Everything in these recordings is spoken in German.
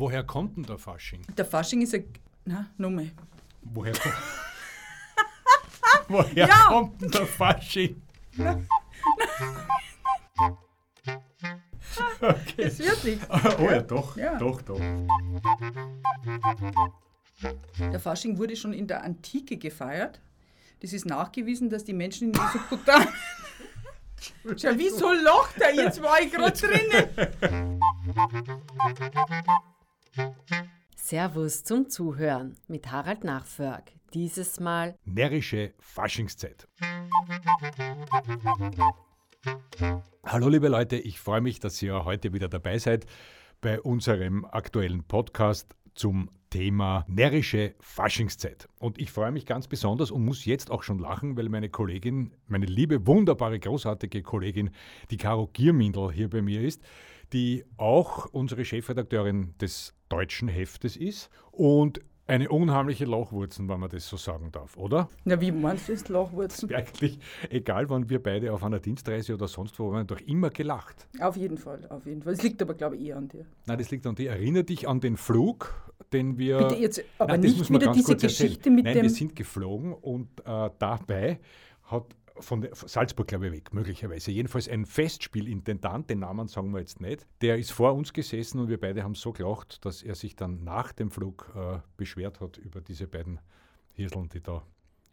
Woher kommt denn der Fasching? Der Fasching ist ein. Na, nochmal. Woher, ko Woher Ja. kommt denn der Fasching? Das wird nichts. Oh ja, doch, Ja. doch, doch. Der Fasching wurde schon in der Antike gefeiert. Das ist nachgewiesen, dass die Menschen in Mesopotamien. Schau, wieso lacht er? Jetzt war ich gerade drinnen. Servus zum Zuhören mit Harald Nachförg. Dieses Mal Närrische Faschingszeit. Hallo liebe Leute, ich freue mich, dass ihr heute wieder dabei seid bei unserem aktuellen Podcast zum Thema närrische Faschingszeit. Und ich freue mich ganz besonders und muss jetzt auch schon lachen, weil meine Kollegin, meine liebe, wunderbare, großartige Kollegin, die Caro Giermindl hier bei mir ist, die auch unsere Chefredakteurin des deutschen Heftes ist und eine unheimliche Lochwurzen, wenn man das so sagen darf, oder? Na, wie meinst du das Lachwurzen? Eigentlich, egal wann wir beide auf einer Dienstreise oder sonst wo waren, doch immer gelacht. Auf jeden Fall, auf jeden Fall. Es liegt aber, glaube ich, eher an dir. Nein, das liegt an dir. Erinner dich an den Flug, den wir. Bitte jetzt, aber Nein, das nicht muss man wieder diese kurz erzählen. Geschichte mit Nein, dem. wir sind geflogen und äh, dabei hat von Salzburg, glaube ich, weg, möglicherweise. Jedenfalls ein Festspielintendant, den Namen sagen wir jetzt nicht, der ist vor uns gesessen und wir beide haben so gelacht, dass er sich dann nach dem Flug äh, beschwert hat über diese beiden Hirseln, die da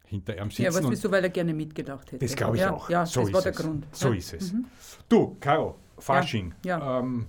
hinter ihm sitzen. ja, was wieso, weil er gerne mitgedacht hätte. das glaube ich ja, auch. Ja, so das ist war der es. Grund. So ja. ist es. Mhm. Du, Caro, Fasching. Ja. Ähm,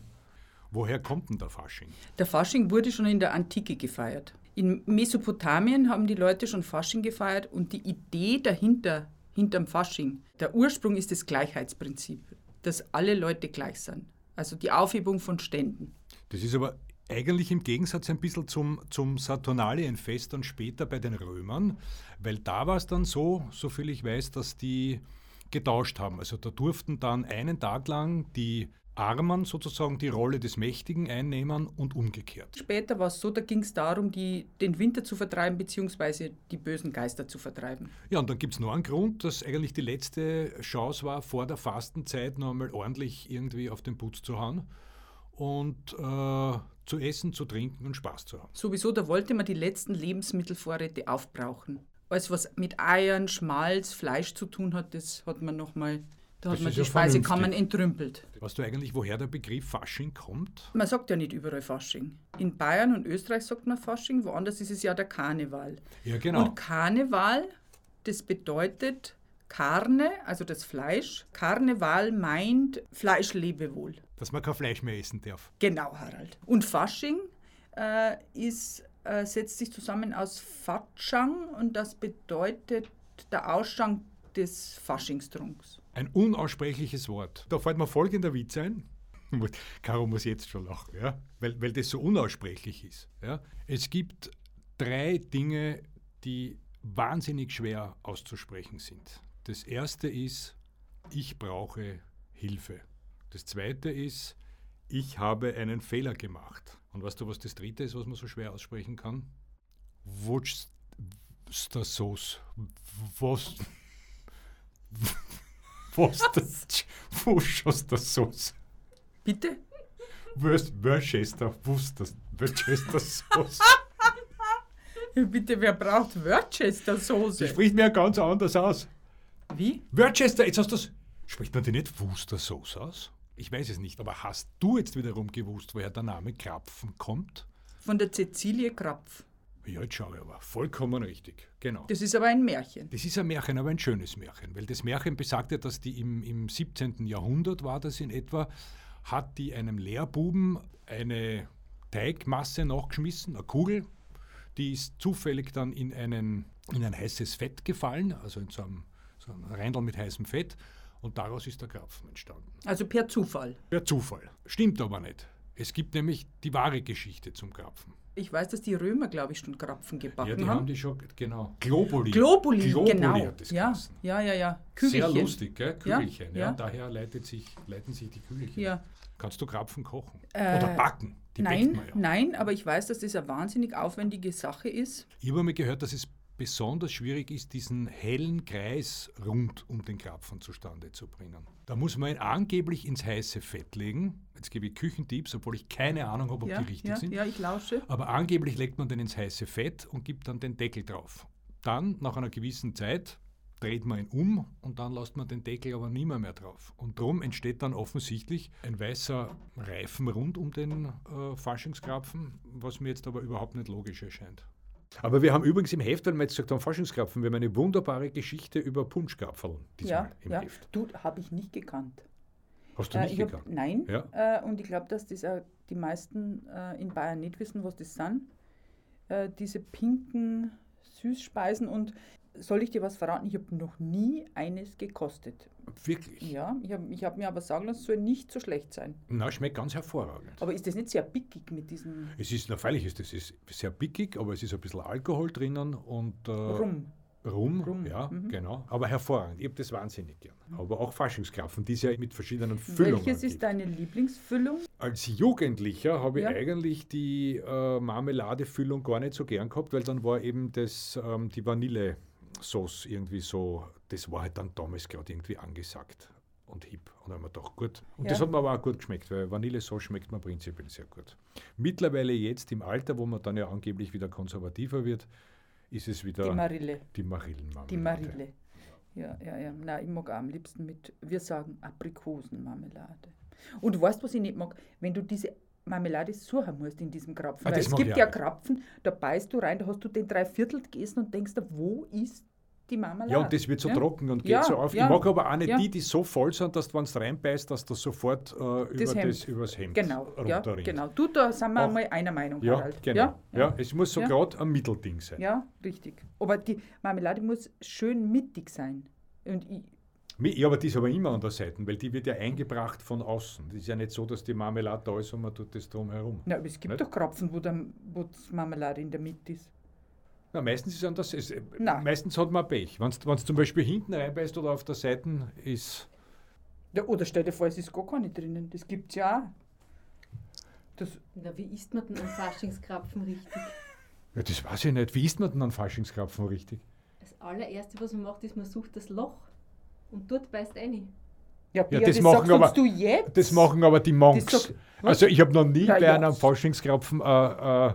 woher kommt denn der Fasching? Der Fasching wurde schon in der Antike gefeiert. In Mesopotamien haben die Leute schon Fasching gefeiert und die Idee dahinter, hinterm Fasching, der Ursprung ist das Gleichheitsprinzip, dass alle Leute gleich sind. Also die Aufhebung von Ständen. Das ist aber eigentlich im Gegensatz ein bisschen zum, zum Saturnalienfest dann später bei den Römern, weil da war es dann so, soviel ich weiß, dass die getauscht haben. Also da durften dann einen Tag lang die Armen sozusagen die Rolle des Mächtigen einnehmen und umgekehrt. Später war es so, da ging es darum, die, den Winter zu vertreiben bzw. die bösen Geister zu vertreiben. Ja, und dann gibt es noch einen Grund, dass eigentlich die letzte Chance war, vor der Fastenzeit noch einmal ordentlich irgendwie auf den Putz zu hauen und äh, zu essen, zu trinken und Spaß zu haben. Sowieso, da wollte man die letzten Lebensmittelvorräte aufbrauchen. Alles, was mit Eiern, Schmalz, Fleisch zu tun hat, das hat man nochmal, da Das hat man die ja Speisekammern entrümpelt. Weißt du eigentlich, woher der Begriff Fasching kommt? Man sagt ja nicht überall Fasching. In Bayern und Österreich sagt man Fasching, woanders ist es ja der Karneval. Ja, genau. Und Karneval, das bedeutet Karne, also das Fleisch. Karneval meint Fleischlebewohl. Dass man kein Fleisch mehr essen darf. Genau, Harald. Und Fasching äh, ist, äh, setzt sich zusammen aus Fatschang und das bedeutet der Ausschank des Faschingstrunks. Ein unaussprechliches Wort. Da fällt mir folgender Witz ein. Caro muss jetzt schon lachen, ja? weil, weil das so unaussprechlich ist. Ja? Es gibt drei Dinge, die wahnsinnig schwer auszusprechen sind. Das erste ist, ich brauche Hilfe. Das zweite ist, ich habe einen Fehler gemacht. Und weißt du, was das dritte ist, was man so schwer aussprechen kann? Wutsch das Sauce. Was? Der Sauce. Bitte? Worcester, Worcester, Worcester Sauce. Bitte, wer braucht Das Worcester-Soße? spricht mir ja ganz anders aus. Wie? Worcester, jetzt hast du das. Spricht man die nicht Worcester Sauce aus? Ich weiß es nicht, aber hast du jetzt wiederum gewusst, woher der Name Krapfen kommt? Von der Cäcilie Krapf. Ja, jetzt schau ich aber. Vollkommen richtig. Genau. Das ist aber ein Märchen. Das ist ein Märchen, aber ein schönes Märchen, weil das Märchen besagt ja, dass die im, im 17. Jahrhundert war das in etwa, hat die einem Lehrbuben eine Teigmasse nachgeschmissen, eine Kugel, die ist zufällig dann in, einen, in ein heißes Fett gefallen, also in so einem, so einem Reindl mit heißem Fett und daraus ist der Krapfen entstanden. Also per Zufall. Per Zufall. Stimmt aber nicht. Es gibt nämlich die wahre Geschichte zum Krapfen. Ich weiß, dass die Römer, glaube ich, schon Krapfen gebacken Ja, die haben. haben die schon, genau. Globuli. Globuli, Globuli genau. hat das ja, ja, ja, ja. Sehr Kügelchen. lustig, gell? Ja, Kügelchen. Ja, ja. Daher leitet sich, leiten sich die Kügelchen. Ja. Kannst du Krapfen kochen? Äh, Oder backen? Die Nein, ja. nein, aber ich weiß, dass das eine wahnsinnig aufwendige Sache ist. Ich habe mal gehört, dass es besonders schwierig ist, diesen hellen Kreis rund um den Krapfen zustande zu bringen. Da muss man ihn angeblich ins heiße Fett legen. Jetzt gebe ich Küchentipps, obwohl ich keine Ahnung habe, ob ja, die richtig ja, sind. Ja, ich lausche. Aber angeblich legt man den ins heiße Fett und gibt dann den Deckel drauf. Dann, nach einer gewissen Zeit, dreht man ihn um und dann lässt man den Deckel aber nie mehr, mehr drauf. Und darum entsteht dann offensichtlich ein weißer Reifen rund um den äh, Faschingskrapfen, was mir jetzt aber überhaupt nicht logisch erscheint. Aber wir haben übrigens im Heft, weil wir jetzt gesagt haben, Faschingskrapfen, wir haben eine wunderbare Geschichte über Punschkrapfen diesmal Ja, im ja. Heft. Du, habe ich nicht gekannt. Hast du Äh, nicht ich hab, gekannt? nein. Ja. Äh, und ich glaube, dass das die meisten äh, in Bayern nicht wissen, was das sind. Äh, diese pinken Süßspeisen. Und soll ich dir was verraten? Ich habe noch nie eines gekostet. Wirklich? Ja, ich habe hab mir aber sagen lassen, es soll nicht so schlecht sein. Na, schmeckt ganz hervorragend. Aber ist das nicht sehr pickig mit diesem Es ist, na freilich ist es ist sehr pickig, aber es ist ein bisschen Alkohol drinnen und äh, Rum? Rum, Rum, ja, mhm. genau. Aber hervorragend. Ich habe das wahnsinnig gern. Aber auch Faschingskrapfen, die es ja mit verschiedenen Füllungen Welches ist gibt. deine Lieblingsfüllung? Als Jugendlicher habe Ja. ich eigentlich die äh, Marmeladefüllung gar nicht so gern gehabt, weil dann war eben das, ähm, die Vanillesauce irgendwie so, das war halt dann damals gerade irgendwie angesagt und hip. Und dann haben wir gedacht, gut. Und Ja. das hat mir aber auch gut geschmeckt, weil Vanillesauce schmeckt mir prinzipiell sehr gut. Mittlerweile jetzt im Alter, wo man dann ja angeblich wieder konservativer wird, ist es wieder Die Marille. die Marillenmarmelade. Die Marille. Ja, ja, ja. Nein, ich mag auch am liebsten mit, wir sagen Aprikosenmarmelade. Und du weißt, was ich nicht mag? Wenn du diese Marmelade suchen musst in diesem Krapfen. Ah, es gibt ja. Krapfen, da beißt du rein, da hast du den Dreiviertel gegessen und denkst wo ist die Marmelade? Ja, und das wird so Ja? trocken und geht Ja, so auf. ja, Ich mag aber auch nicht die, die so voll sind, dass du, wenn du reinbeißt, dass das sofort äh, über Das Hemd. das übers Hemd Genau, ja, runterrinnt. genau. Du, da sind wir Auch- mal einer Meinung, Ja, Harald. genau. Ja, es muss so gerade ein Mittelding sein. ja, richtig. Aber die Marmelade muss schön mittig sein. Und ich, Ja, aber die ist aber immer an der Seite, weil die wird ja eingebracht von außen. Das ist ja nicht so, dass die Marmelade da ist und man tut das drum herum. na, aber es gibt Nicht? doch Krapfen, wo, der, wo das Marmelade in der Mitte ist. Na, meistens ist es anders. Es, Nein. meistens hat man Pech. Wenn du zum Beispiel hinten reinbeißt oder auf der Seite, ist. Ja, oder stell dir vor, es ist gar keine drinnen. Das gibt es ja auch. Das, Na, wie isst man denn einen Faschingskrapfen richtig? Ja, das weiß ich nicht. Wie isst man denn einen Faschingskrapfen richtig? Das allererste, was man macht, ist, man sucht das Loch und dort beißt rein. ja, Ja, Bea, das das, machen sagst aber- du jetzt? Das machen aber die Monks. Sagt- also ich habe noch nie Na bei ja. einem Faschingskrapfen äh, äh,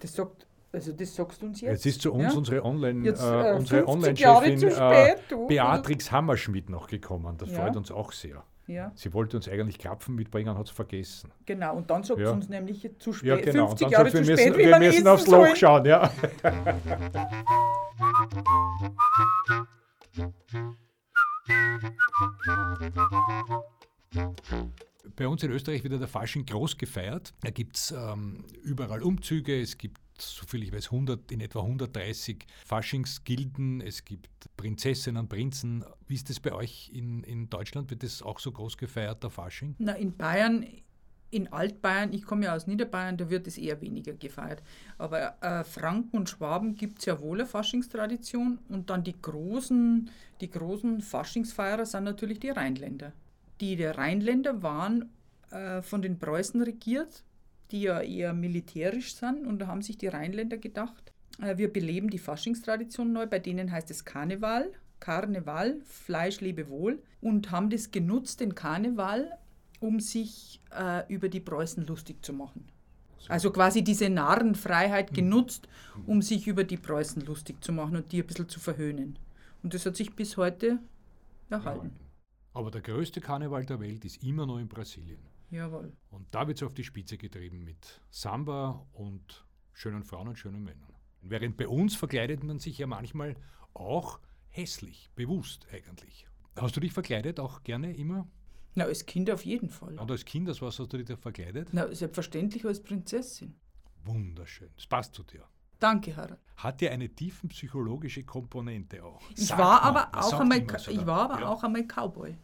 Das sagt, also das sagst du uns jetzt. Jetzt ist zu uns ja? unsere Online, Jetzt, äh, äh, unsere 50 Jahre Online-Chefin zu äh, spät, du. Beatrix Hammerschmidt noch gekommen. Das Ja. freut uns auch sehr. Ja, Sie wollte uns eigentlich Krapfen mitbringen, hat es vergessen. genau. Und dann sagt Ja. sie uns nämlich zu spät. Ja, genau. 50 Und Jahre sagt, wir zu müssen, spät, wie wir man müssen aufs soll. Loch schauen. Ja. Bei uns in Österreich wird der Fasching groß gefeiert. Da gibt es ähm, überall Umzüge, es gibt, soviel ich weiß, 100, in etwa 130 Faschingsgilden, es gibt Prinzessinnen, Prinzen. Wie ist das bei euch in, in Deutschland? Wird das auch so groß gefeiert, der Fasching? Na, in Bayern, in Altbayern, ich komme ja aus Niederbayern, da wird es eher weniger gefeiert. Aber äh, Franken und Schwaben gibt es ja wohl eine Faschingstradition. Und dann die großen, die großen Faschingsfeierer sind natürlich die Rheinländer. Die der Rheinländer waren äh, von den Preußen regiert, die ja eher militärisch sind. Und da haben sich die Rheinländer gedacht, äh, wir beleben die Faschingstradition neu. Bei denen heißt es Karneval. Karneval, Fleisch lebe wohl. Und haben das genutzt, den Karneval, um sich äh, über die Preußen lustig zu machen. Also quasi diese Narrenfreiheit genutzt, um sich über die Preußen lustig zu machen und die ein bisschen zu verhöhnen. Und das hat sich bis heute erhalten. Aber der größte Karneval der Welt ist immer noch in Brasilien. Jawohl. Und da wird es auf die Spitze getrieben mit Samba und schönen Frauen und schönen Männern. Während bei uns verkleidet man sich ja manchmal auch hässlich, bewusst eigentlich. Hast du dich verkleidet auch gerne immer? Na, als Kind auf jeden Fall. Und als Kind, als was hast du dich da verkleidet? Na, selbstverständlich als Prinzessin. Wunderschön. Das passt zu dir. Danke, Harald. Hat ja eine tiefenpsychologische Komponente auch. Ich Sagt war man. aber Man auch einmal, sogar. ich war aber Ja. auch einmal Cowboy.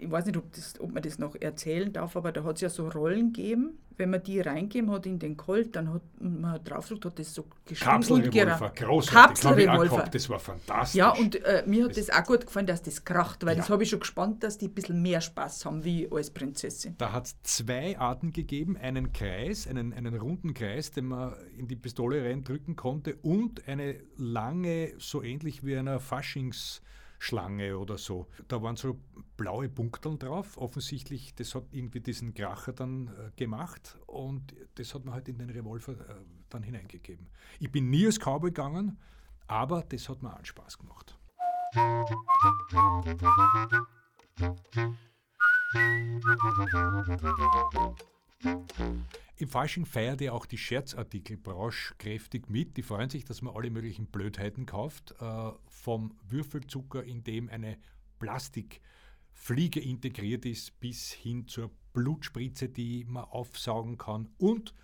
Ich weiß nicht, ob, das, ob man das noch erzählen darf, aber da hat es ja so Rollen gegeben. wenn man die reingeben hat in den Colt, dann hat man draufgedrückt, hat das so gestimmt. Kapselrevolver, großartig. Kapselrevolver. Das war fantastisch. Ja, und äh, mir hat das, das, auch gut gefallen, dass das kracht, weil ja. das habe ich schon gespannt, dass die ein bisschen mehr Spaß haben wie als Prinzessin. Da hat es zwei Arten gegeben, einen Kreis, einen, einen runden Kreis, den man in die Pistole reindrücken konnte und eine lange, so ähnlich wie einer Faschings- Schlange oder so. Da waren so blaue Punkteln drauf. Offensichtlich, das hat irgendwie diesen Kracher dann äh, gemacht und das hat man halt in den Revolver äh, dann hineingegeben. Ich bin nie als Cowboy gegangen, aber das hat mir auch Spaß gemacht. Im Fasching feiert ja auch die Scherzartikelbranche kräftig mit. Die freuen sich, dass man alle möglichen Blödheiten kauft. Äh, vom Würfelzucker, in dem eine Plastikfliege integriert ist, bis hin zur Blutspritze, die man aufsaugen kann und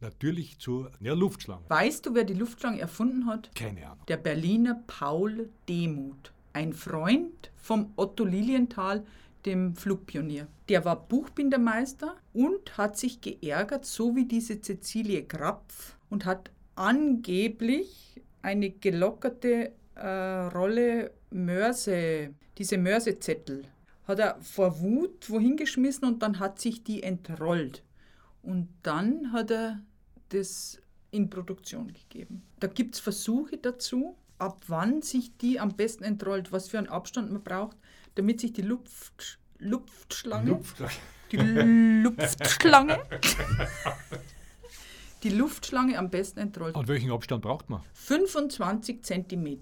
natürlich zur ja, Luftschlange. Weißt du, wer die Luftschlange erfunden hat? Keine Ahnung. Der Berliner Paul Demuth, ein Freund vom Otto Lilienthal, dem Flugpionier. Der war Buchbindermeister und hat sich geärgert, so wie diese Cäcilie Krapf, und hat angeblich eine gelockerte äh, Rolle Mörse, diese Mörsezettel, hat er vor Wut wohin geschmissen und dann hat sich die entrollt. Und dann hat er das in Produktion gegeben. Da gibt es Versuche dazu, ab wann sich die am besten entrollt, was für einen Abstand man braucht damit sich die Luft, Luftschlange, Luftschlange. die Luftschlange, die Luftschlange am besten entrollt. Und welchen Abstand braucht man? 25 cm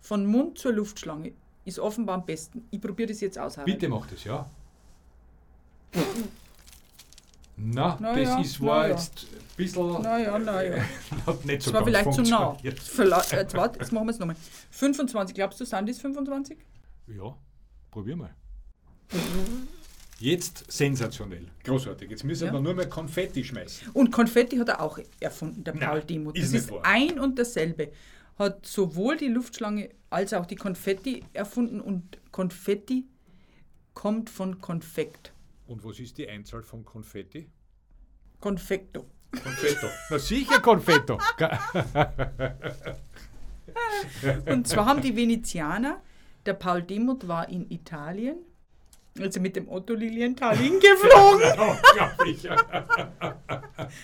von Mund zur Luftschlange ist offenbar am besten. Ich probiere das jetzt aus. Bitte mach das, ja. Na, na das ja, ist, war jetzt ein bisschen. Naja, naja. nicht so das war vielleicht zu nah. Jetzt, jetzt, warte, jetzt machen wir es nochmal. 25, glaubst du, sind das 25? Ja. Probier mal. Jetzt sensationell, großartig. Jetzt müssen ja. wir nur mehr Konfetti schmeißen. Und Konfetti hat er auch erfunden, der Paul Demuth. Das ist, ist ein und dasselbe. Hat sowohl die Luftschlange als auch die Konfetti erfunden und Konfetti kommt von Konfekt. Und was ist die Einzahl von Konfetti? Konfetto. Konfetto. Na sicher Konfetto. und zwar haben die Venezianer der Paul Demuth war in Italien, also mit dem Otto Lilienthal hingeflogen.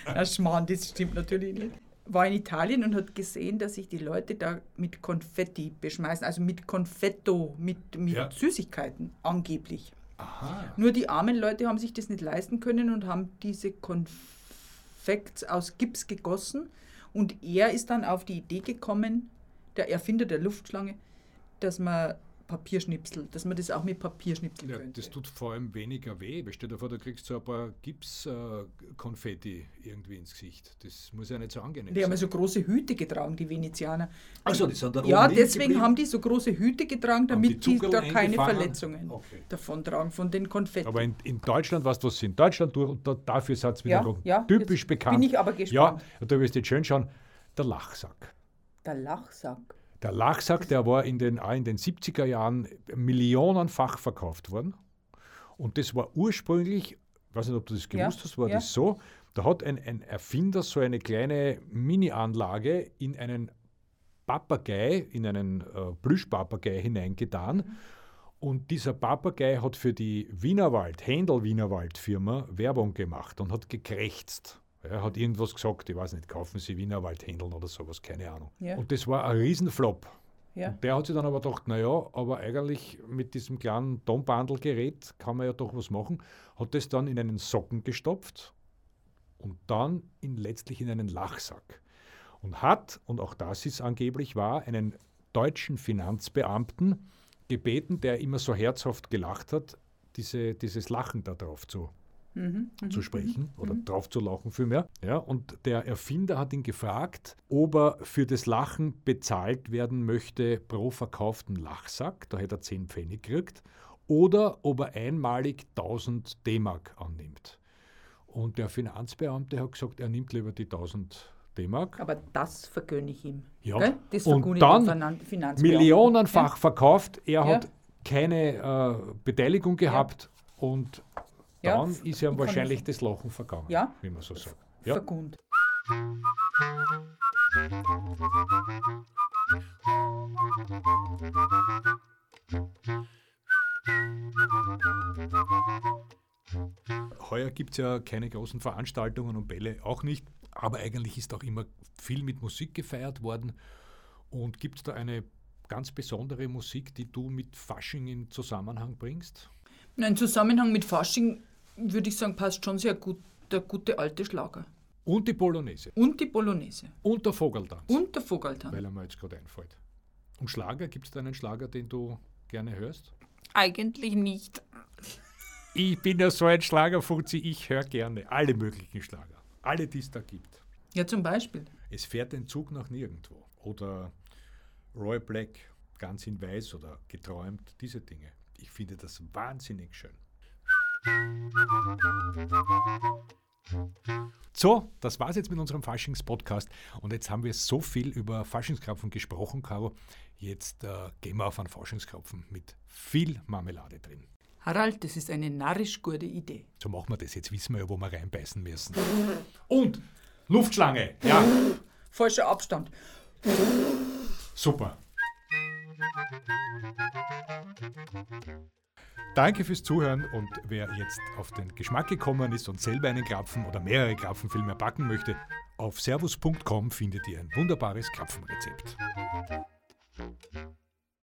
das Schmarrn, das stimmt natürlich nicht. War in Italien und hat gesehen, dass sich die Leute da mit Konfetti beschmeißen, also mit Konfetto, mit, mit ja. Süßigkeiten angeblich. Aha. Nur die armen Leute haben sich das nicht leisten können und haben diese Konfekts aus Gips gegossen. Und er ist dann auf die Idee gekommen, der Erfinder der Luftschlange, dass man Papierschnipsel, dass man das auch mit Papierschnipsel ja, könnte. Das tut vor allem weniger weh. Stell dir vor, du kriegst so ein paar Gipskonfetti äh, irgendwie ins Gesicht. Das muss ja nicht so angenehm die sein. Die haben so große Hüte getragen, die Venezianer. Achso, die sind da Ja, deswegen geblieben? haben die so große Hüte getragen, damit die, die da keine Verletzungen okay. davon tragen, von den Konfetti. Aber in, in Deutschland, was in Deutschland durch, und da, dafür seid ihr wiederum ja, ja, typisch bekannt. Bin ich aber gespannt. Ja, da wirst du jetzt schön schauen, der Lachsack. Der Lachsack. Der Lachsack, der war in den, in den 70er Jahren millionenfach verkauft worden. Und das war ursprünglich, ich weiß nicht, ob du das gewusst ja, hast, war ja. das so, da hat ein, ein Erfinder so eine kleine Mini-Anlage in einen Papagei, in einen äh, Plüschpapagei hineingetan. Mhm. Und dieser Papagei hat für die Wienerwald, Händel Wienerwald Firma Werbung gemacht und hat gekrächzt. Er hat irgendwas gesagt, ich weiß nicht, kaufen Sie Wiener Waldhändeln oder sowas, keine Ahnung. Ja. Und das war ein Riesenflop. Ja. Und der hat sich dann aber gedacht, naja, aber eigentlich mit diesem kleinen Tonbandelgerät kann man ja doch was machen. Hat das dann in einen Socken gestopft und dann in, letztlich in einen Lachsack. Und hat, und auch das ist angeblich wahr, einen deutschen Finanzbeamten gebeten, der immer so herzhaft gelacht hat, diese, dieses Lachen da drauf zu mhm, zu mhm, sprechen mhm, oder mhm. drauf zu lachen vielmehr. Ja, und der Erfinder hat ihn gefragt, ob er für das Lachen bezahlt werden möchte pro verkauften Lachsack, da hätte er 10 Pfennig gekriegt, oder ob er einmalig 1000 D-Mark annimmt. Und der Finanzbeamte hat gesagt, er nimmt lieber die 1000 D-Mark. Aber das vergönne ich ihm. Ja. Gell? Das und dann millionenfach ja. verkauft. Er ja. hat keine äh, Beteiligung gehabt ja. und Ja, dann ist ja wahrscheinlich ich- das Lachen vergangen, Ja. wie man so sagt. Ja. Vergund. Heuer gibt es ja keine großen Veranstaltungen und Bälle auch nicht, aber eigentlich ist auch immer viel mit Musik gefeiert worden. Und gibt es da eine ganz besondere Musik, die du mit Fasching in Zusammenhang bringst? Im Zusammenhang mit Fasching würde ich sagen, passt schon sehr gut der gute alte Schlager. Und die Polonaise. Und die Polonaise. Und der Vogeltanz. Und der Vogeltanz. weil er mir jetzt gerade einfällt. Und Schlager, gibt es da einen Schlager, den du gerne hörst? Eigentlich nicht. Ich bin ja so ein Schlagerfuzzi, ich höre gerne alle möglichen Schlager. Alle, die es da gibt. Ja, zum Beispiel. Es fährt ein Zug nach nirgendwo. Oder Roy Black, ganz in weiß oder geträumt, diese Dinge. Ich finde das wahnsinnig schön. So, das war's jetzt mit unserem Faschings-Podcast. Und jetzt haben wir so viel über Faschingskrapfen gesprochen, Caro. Jetzt äh, gehen wir auf einen Faschingskrapfen mit viel Marmelade drin. Harald, das ist eine narrisch gute Idee. So machen wir das. Jetzt wissen wir ja, wo wir reinbeißen müssen. Und Luftschlange. Ja, Falscher Abstand. super. Danke fürs Zuhören und wer jetzt auf den Geschmack gekommen ist und selber einen Krapfen oder mehrere Krapfenfilme backen möchte, auf servus.com findet ihr ein wunderbares Krapfenrezept.